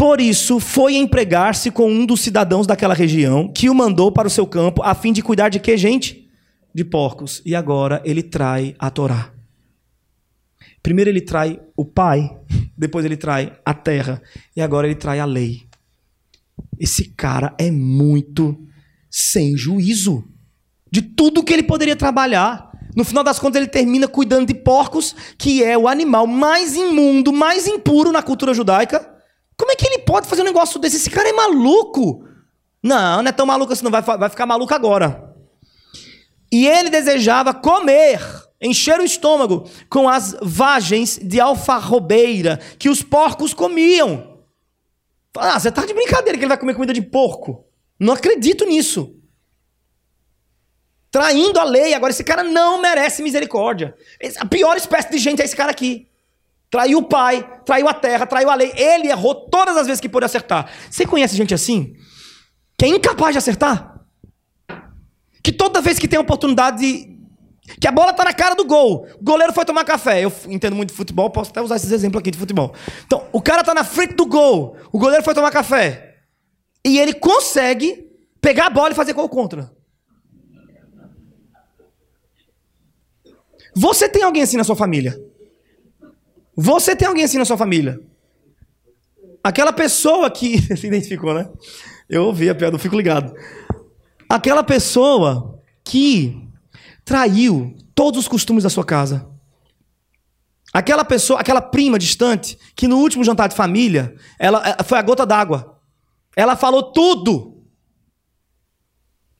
Por isso, foi empregar-se com um dos cidadãos daquela região, que o mandou para o seu campo, a fim de cuidar de que, gente? De porcos. E agora ele trai a Torá. Primeiro ele trai o pai, depois ele trai a terra, e agora ele trai a lei. Esse cara é muito sem juízo de tudo que ele poderia trabalhar. No final das contas, ele termina cuidando de porcos, que é o animal mais imundo, mais impuro na cultura judaica. Como é que ele pode fazer um negócio desse? Esse cara é maluco. Não, não é tão maluco assim, não vai, vai ficar maluco agora. E ele desejava comer, encher o estômago com as vagens de alfarrobeira que os porcos comiam. Ah, você tá de brincadeira que ele vai comer comida de porco. Não acredito nisso. Traindo a lei. Agora, esse cara não merece misericórdia. A pior espécie de gente é esse cara aqui. Traiu o pai, traiu a terra, traiu a lei. Ele errou todas as vezes que pôde acertar. Você conhece gente assim? Que é incapaz de acertar? Que toda vez que tem oportunidade que a bola tá na cara do gol. O goleiro foi tomar café. Eu entendo muito de futebol, posso até usar esses exemplos aqui de futebol. Então, o cara tá na frente do gol. O goleiro foi tomar café. E ele consegue pegar a bola e fazer gol contra. Você tem alguém assim na sua família? Você tem alguém assim na sua família? Aquela pessoa que. se identificou, né? Eu ouvi a piada, eu fico ligado. Aquela pessoa que traiu todos os costumes da sua casa. Aquela pessoa, aquela prima distante, que no último jantar de família, ela eh, foi a gota d'água. Ela falou tudo.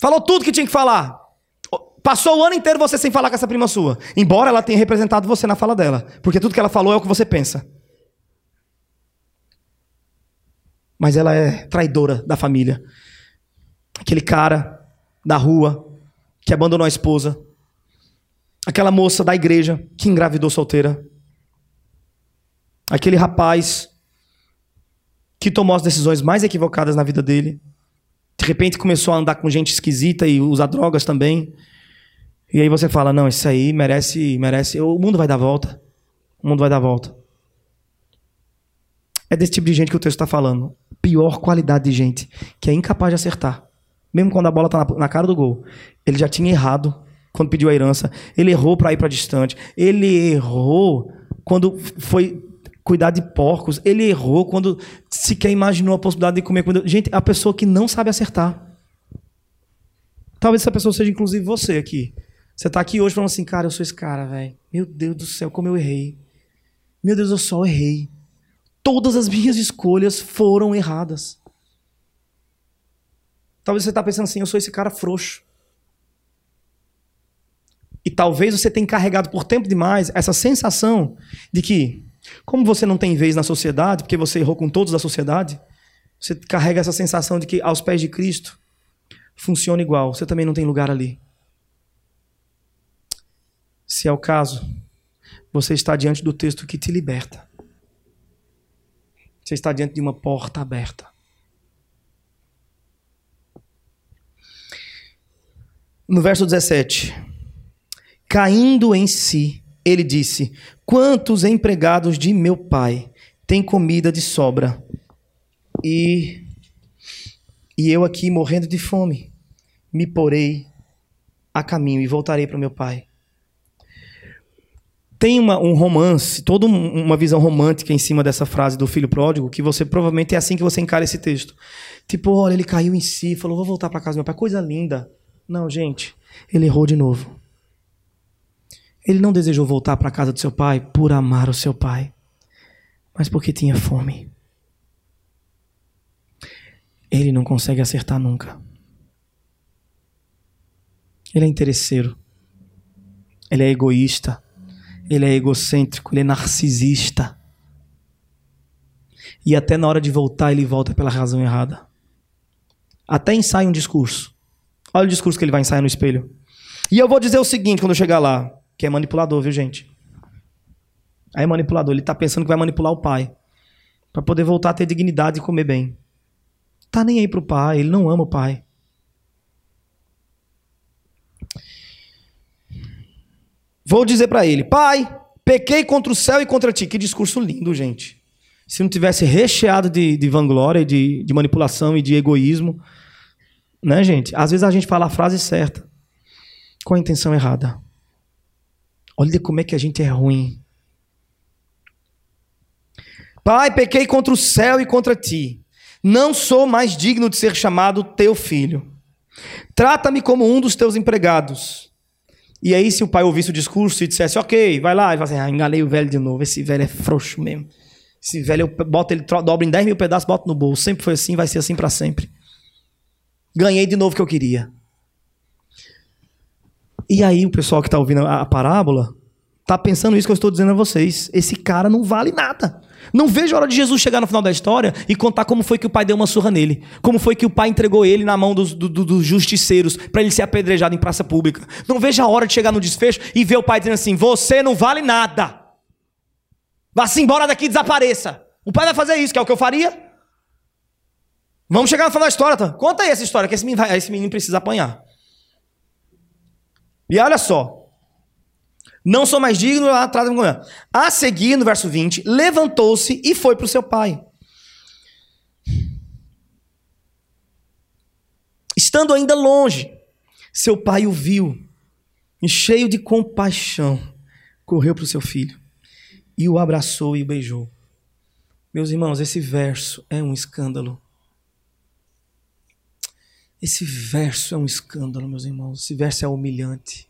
Falou tudo que tinha que falar. Passou o ano inteiro você sem falar com essa prima sua. Embora ela tenha representado você na fala dela. Porque tudo que ela falou é o que você pensa. Mas ela é traidora da família. Aquele cara da rua que abandonou a esposa, Aquela moça da igreja que engravidou solteira. Aquele rapaz que tomou as decisões mais equivocadas na vida dele. De repente começou a andar com gente esquisita e usar drogas também. E aí você fala: "Não, isso aí merece, merece, o mundo vai dar volta. O mundo vai dar volta". É desse tipo de gente que o texto está falando. Pior qualidade de gente, que é incapaz de acertar. Mesmo quando a bola está na, cara do gol. Ele já tinha errado quando pediu a herança. Ele errou para ir para distante. Ele errou quando foi cuidar de porcos. Ele errou quando sequer imaginou a possibilidade de comer comida. Gente, a pessoa que não sabe acertar. Talvez essa pessoa seja inclusive você aqui. Você está aqui hoje falando assim, cara, eu sou esse cara, velho. Meu Deus do céu, como eu errei. Meu Deus, eu só errei. Todas as minhas escolhas foram erradas. Talvez você está pensando assim, eu sou esse cara frouxo. E talvez você tenha carregado por tempo demais essa sensação de que, como você não tem vez na sociedade, porque você errou com todos da sociedade, você carrega essa sensação de que aos pés de Cristo funciona igual, você também não tem lugar ali. Se é o caso, você está diante do texto que te liberta. Você está diante de uma porta aberta. No verso 17, caindo em si, ele disse: Quantos empregados de meu pai têm comida de sobra? E, e eu aqui morrendo de fome, me porei a caminho e voltarei para o meu pai tem uma, um romance, toda uma visão romântica em cima dessa frase do filho pródigo, que você provavelmente é assim que você encara esse texto. Tipo, olha, ele caiu em si, falou, vou voltar para casa do meu pai, coisa linda. Não, gente, ele errou de novo. Ele não desejou voltar para casa do seu pai por amar o seu pai, mas porque tinha fome. Ele não consegue acertar nunca. Ele é interesseiro. Ele é egoísta ele é egocêntrico, ele é narcisista. E até na hora de voltar, ele volta pela razão errada. Até ensaia um discurso. Olha o discurso que ele vai ensaiar no espelho. E eu vou dizer o seguinte quando eu chegar lá, que é manipulador, viu, gente? Aí é manipulador, ele está pensando que vai manipular o pai para poder voltar a ter dignidade e comer bem. Tá nem aí pro pai, ele não ama o pai. Vou dizer para ele: Pai, pequei contra o céu e contra ti. Que discurso lindo, gente. Se não tivesse recheado de, de vanglória, de, de manipulação e de egoísmo. Né, gente? Às vezes a gente fala a frase certa com a intenção errada. Olha como é que a gente é ruim. Pai, pequei contra o céu e contra ti. Não sou mais digno de ser chamado teu filho. Trata-me como um dos teus empregados. E aí, se o pai ouvisse o discurso e dissesse, ok, vai lá, ele fala assim, ah, enganei o velho de novo, esse velho é frouxo mesmo. Esse velho, eu boto ele, dobra em 10 mil pedaços, boto no bolso. Sempre foi assim, vai ser assim para sempre. Ganhei de novo o que eu queria. E aí, o pessoal que está ouvindo a, a parábola, está pensando isso que eu estou dizendo a vocês. Esse cara não vale nada. Não vejo a hora de Jesus chegar no final da história e contar como foi que o pai deu uma surra nele. Como foi que o pai entregou ele na mão dos, do, dos justiceiros para ele ser apedrejado em praça pública. Não vejo a hora de chegar no desfecho e ver o pai dizendo assim: Você não vale nada. Vá-se embora daqui e desapareça. O pai vai fazer isso, que é o que eu faria. Vamos chegar no final da história, tá? Conta aí essa história, que esse menino, esse menino precisa apanhar. E olha só, não sou mais digno, atrás da A seguir, no verso 20, levantou-se e foi para o seu pai. Estando ainda longe, seu pai o viu e, cheio de compaixão, correu para o seu filho e o abraçou e o beijou. Meus irmãos, esse verso é um escândalo. Esse verso é um escândalo, meus irmãos. Esse verso é humilhante.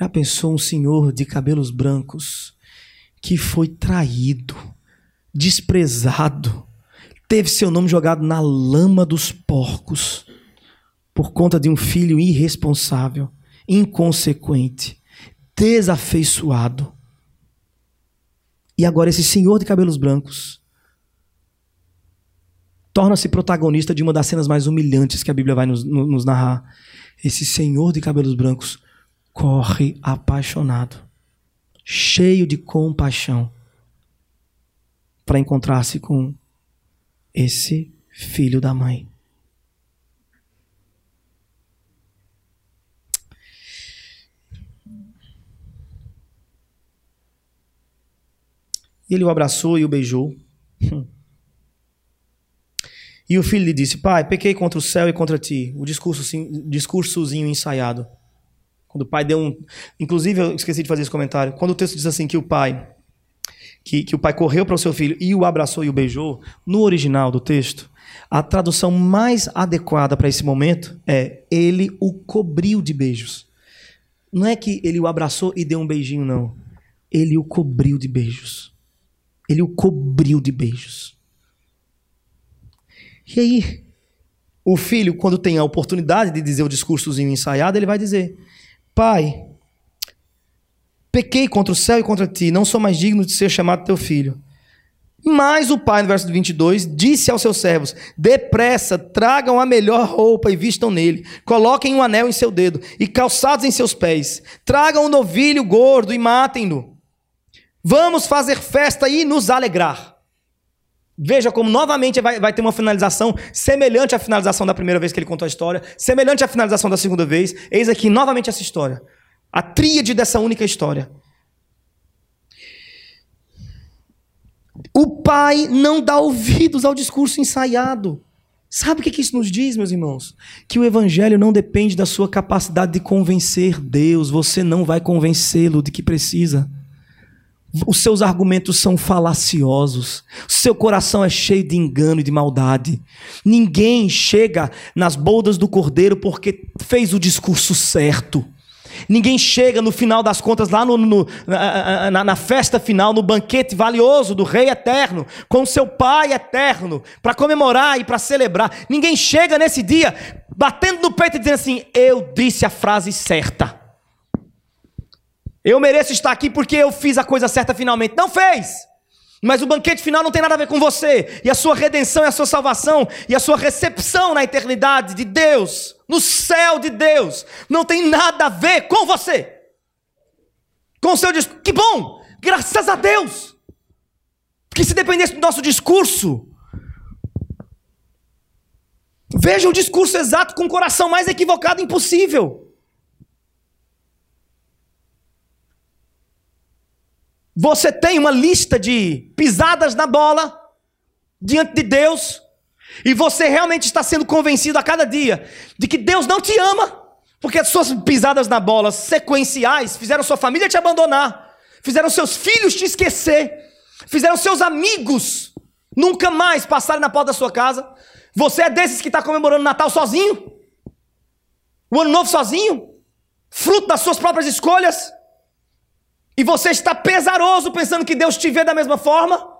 Já pensou um senhor de cabelos brancos que foi traído, desprezado, teve seu nome jogado na lama dos porcos por conta de um filho irresponsável, inconsequente, desafeiçoado. E agora esse senhor de cabelos brancos torna-se protagonista de uma das cenas mais humilhantes que a Bíblia vai nos, nos narrar. Esse senhor de cabelos brancos corre apaixonado, cheio de compaixão, para encontrar-se com esse filho da mãe. Ele o abraçou e o beijou. E o filho lhe disse: Pai, pequei contra o céu e contra ti. O discurso, discursozinho ensaiado. Quando o pai deu um. Inclusive, eu esqueci de fazer esse comentário. Quando o texto diz assim que o pai. Que, que o pai correu para o seu filho e o abraçou e o beijou, no original do texto, a tradução mais adequada para esse momento é: ele o cobriu de beijos. Não é que ele o abraçou e deu um beijinho, não. Ele o cobriu de beijos. Ele o cobriu de beijos. E aí, o filho, quando tem a oportunidade de dizer o discursozinho ensaiado, ele vai dizer: Pai, pequei contra o céu e contra ti, não sou mais digno de ser chamado teu filho. Mas o pai, no verso 22, disse aos seus servos: Depressa, tragam a melhor roupa e vistam nele. Coloquem um anel em seu dedo e calçados em seus pés. Tragam um novilho gordo e matem-no. Vamos fazer festa e nos alegrar. Veja como novamente vai, vai, ter uma finalização semelhante à finalização da primeira vez que ele contou a história, semelhante à finalização da segunda vez. Eis aqui novamente essa história. A tríade dessa única história. O pai não dá ouvidos ao discurso ensaiado. Sabe o que isso nos diz, meus irmãos? Que o evangelho não depende da sua capacidade de convencer Deus. Você não vai convencê-lo de que precisa. Os seus argumentos são falaciosos. Seu coração é cheio de engano e de maldade. Ninguém chega nas boldas do cordeiro porque fez o discurso certo. Ninguém chega no final das contas, lá no, no, na, na, festa final, no banquete valioso do Rei Eterno, com seu Pai Eterno, para comemorar e para celebrar. Ninguém chega nesse dia batendo no peito e dizendo assim: Eu disse a frase certa. Eu mereço estar aqui porque eu fiz a coisa certa finalmente. Não fez! Mas o banquete final não tem nada a ver com você. E a sua redenção e a sua salvação e a sua recepção na eternidade de Deus, no céu de Deus, não tem nada a ver com você. Com o seu discurso. Que bom! Graças a Deus! Porque se dependesse do nosso discurso, veja o discurso exato com o coração mais equivocado impossível. Você tem uma lista de pisadas na bola diante de Deus, e você realmente está sendo convencido a cada dia de que Deus não te ama, porque as suas pisadas na bola sequenciais fizeram sua família te abandonar, fizeram seus filhos te esquecer, fizeram seus amigos nunca mais passarem na porta da sua casa. Você é desses que está comemorando Natal sozinho, o Ano Novo sozinho, fruto das suas próprias escolhas. E você está pesaroso pensando que Deus te vê da mesma forma?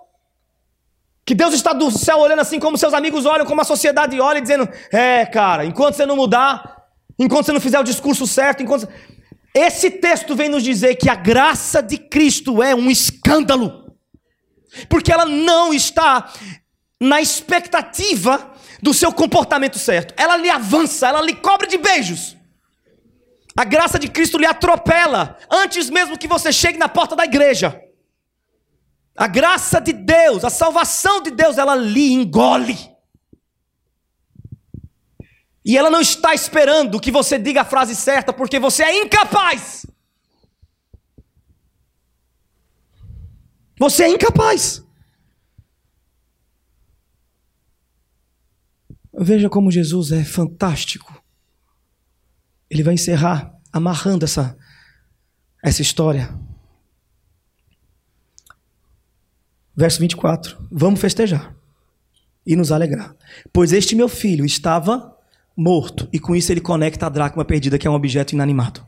Que Deus está do céu olhando assim como seus amigos olham, como a sociedade olha, dizendo: É, cara, enquanto você não mudar, enquanto você não fizer o discurso certo, enquanto. Esse texto vem nos dizer que a graça de Cristo é um escândalo, porque ela não está na expectativa do seu comportamento certo, ela lhe avança, ela lhe cobre de beijos. A graça de Cristo lhe atropela antes mesmo que você chegue na porta da igreja. A graça de Deus, a salvação de Deus, ela lhe engole. E ela não está esperando que você diga a frase certa, porque você é incapaz. Você é incapaz. Veja como Jesus é fantástico ele vai encerrar amarrando essa, essa história. Verso 24: Vamos festejar e nos alegrar, pois este meu filho estava morto, e com isso ele conecta a dracma perdida, que é um objeto inanimado,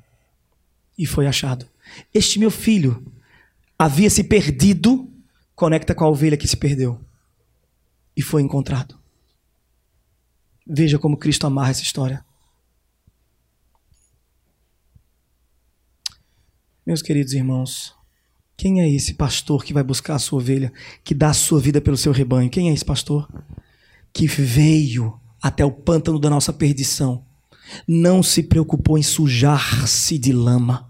e foi achado. Este meu filho havia se perdido, conecta com a ovelha que se perdeu, e foi encontrado. Veja como Cristo amarra essa história. Meus queridos irmãos, quem é esse pastor que vai buscar a sua ovelha, que dá a sua vida pelo seu rebanho? Quem é esse pastor? Que veio até o pântano da nossa perdição, não se preocupou em sujar-se de lama,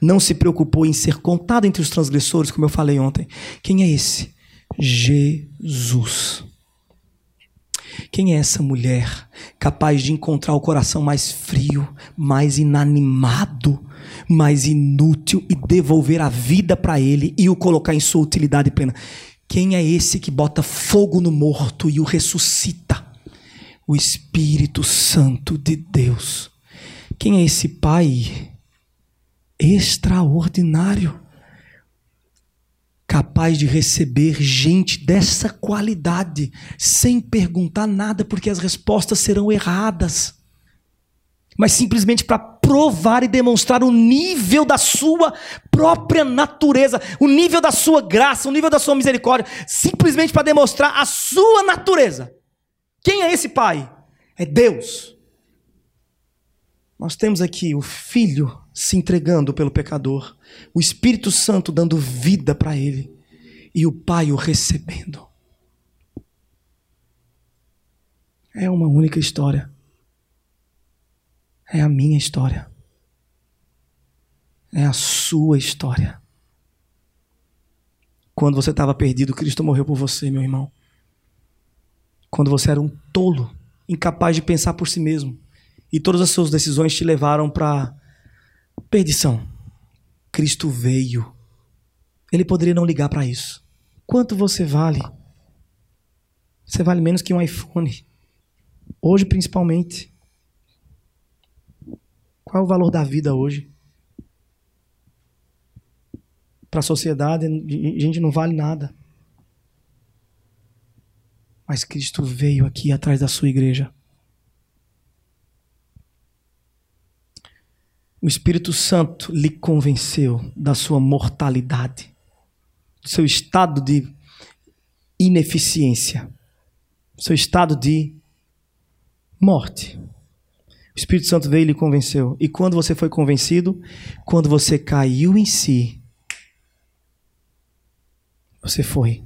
não se preocupou em ser contado entre os transgressores, como eu falei ontem. Quem é esse? Jesus. Quem é essa mulher capaz de encontrar o coração mais frio, mais inanimado, mais inútil e devolver a vida para ele e o colocar em sua utilidade plena? Quem é esse que bota fogo no morto e o ressuscita? O Espírito Santo de Deus. Quem é esse Pai extraordinário? Capaz de receber gente dessa qualidade, sem perguntar nada, porque as respostas serão erradas, mas simplesmente para provar e demonstrar o nível da sua própria natureza, o nível da sua graça, o nível da sua misericórdia, simplesmente para demonstrar a sua natureza. Quem é esse Pai? É Deus. Nós temos aqui o Filho se entregando pelo pecador, o Espírito Santo dando vida para ele e o Pai o recebendo. É uma única história. É a minha história. É a sua história. Quando você estava perdido, Cristo morreu por você, meu irmão. Quando você era um tolo, incapaz de pensar por si mesmo, e todas as suas decisões te levaram para Perdição. Cristo veio. Ele poderia não ligar para isso. Quanto você vale? Você vale menos que um iPhone. Hoje, principalmente. Qual é o valor da vida hoje? Para a sociedade, a gente não vale nada. Mas Cristo veio aqui atrás da sua igreja. o Espírito Santo lhe convenceu da sua mortalidade, seu estado de ineficiência, seu estado de morte. O Espírito Santo veio e lhe convenceu. E quando você foi convencido, quando você caiu em si, você foi.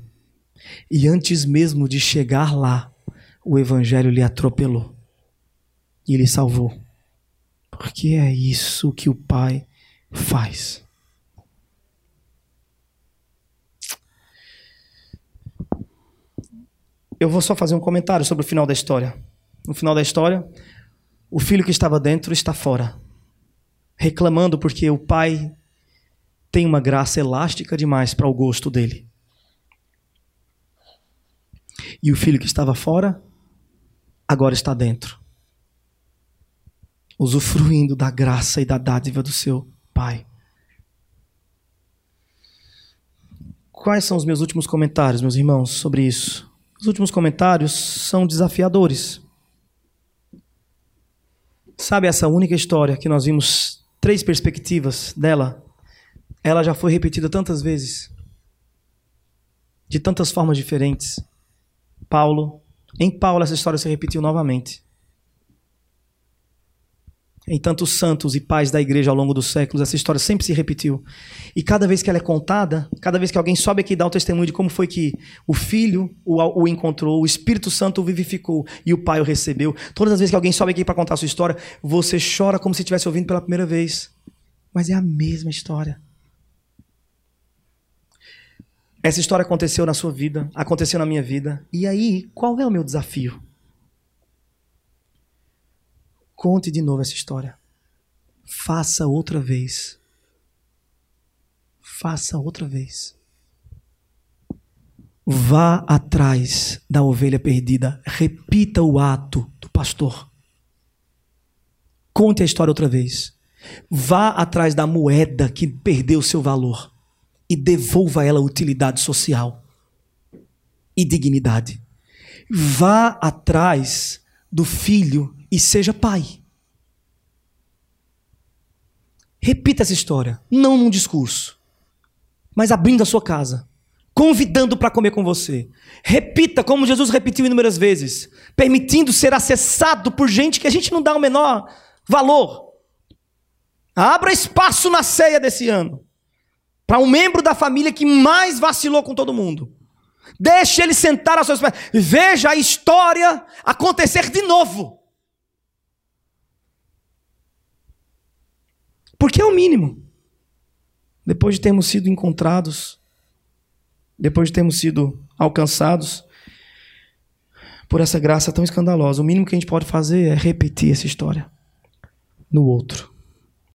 E antes mesmo de chegar lá, o Evangelho lhe atropelou e lhe salvou. Porque é isso que o Pai faz. Eu vou só fazer um comentário sobre o final da história. No final da história, o filho que estava dentro está fora, reclamando porque o pai tem uma graça elástica demais para o gosto dele. E o filho que estava fora agora está dentro usufruindo da graça e da dádiva do seu Pai. Quais são os meus últimos comentários, meus irmãos, sobre isso? Os últimos comentários são desafiadores. Sabe essa única história que nós vimos três perspectivas dela? Ela já foi repetida tantas vezes, de tantas formas diferentes. Paulo, em Paulo essa história se repetiu novamente em tantos santos e pais da igreja ao longo dos séculos, essa história sempre se repetiu. E cada vez que ela é contada, cada vez que alguém sobe aqui e dá o testemunho de como foi que o filho o, o encontrou, o Espírito Santo o vivificou e o pai o recebeu, todas as vezes que alguém sobe aqui para contar a sua história, você chora como se estivesse ouvindo pela primeira vez. Mas é a mesma história. Essa história aconteceu na sua vida, aconteceu na minha vida. E aí, qual é o meu desafio? Conte de novo essa história. Faça outra vez. Faça outra vez. Vá atrás da ovelha perdida. Repita o ato do pastor. Conte a história outra vez. Vá atrás da moeda que perdeu seu valor e devolva a ela utilidade social e dignidade. Vá atrás do filho e seja pai. Repita essa história, não num discurso, mas abrindo a sua casa, convidando para comer com você. Repita como Jesus repetiu inúmeras vezes, permitindo ser acessado por gente que a gente não dá o menor valor. Abra espaço na ceia desse ano para um membro da família que mais vacilou com todo mundo. Deixe ele sentar aos seus pés. Veja a história acontecer de novo. Porque é o mínimo. Depois de termos sido encontrados, depois de termos sido alcançados por essa graça tão escandalosa, o mínimo que a gente pode fazer é repetir essa história no outro.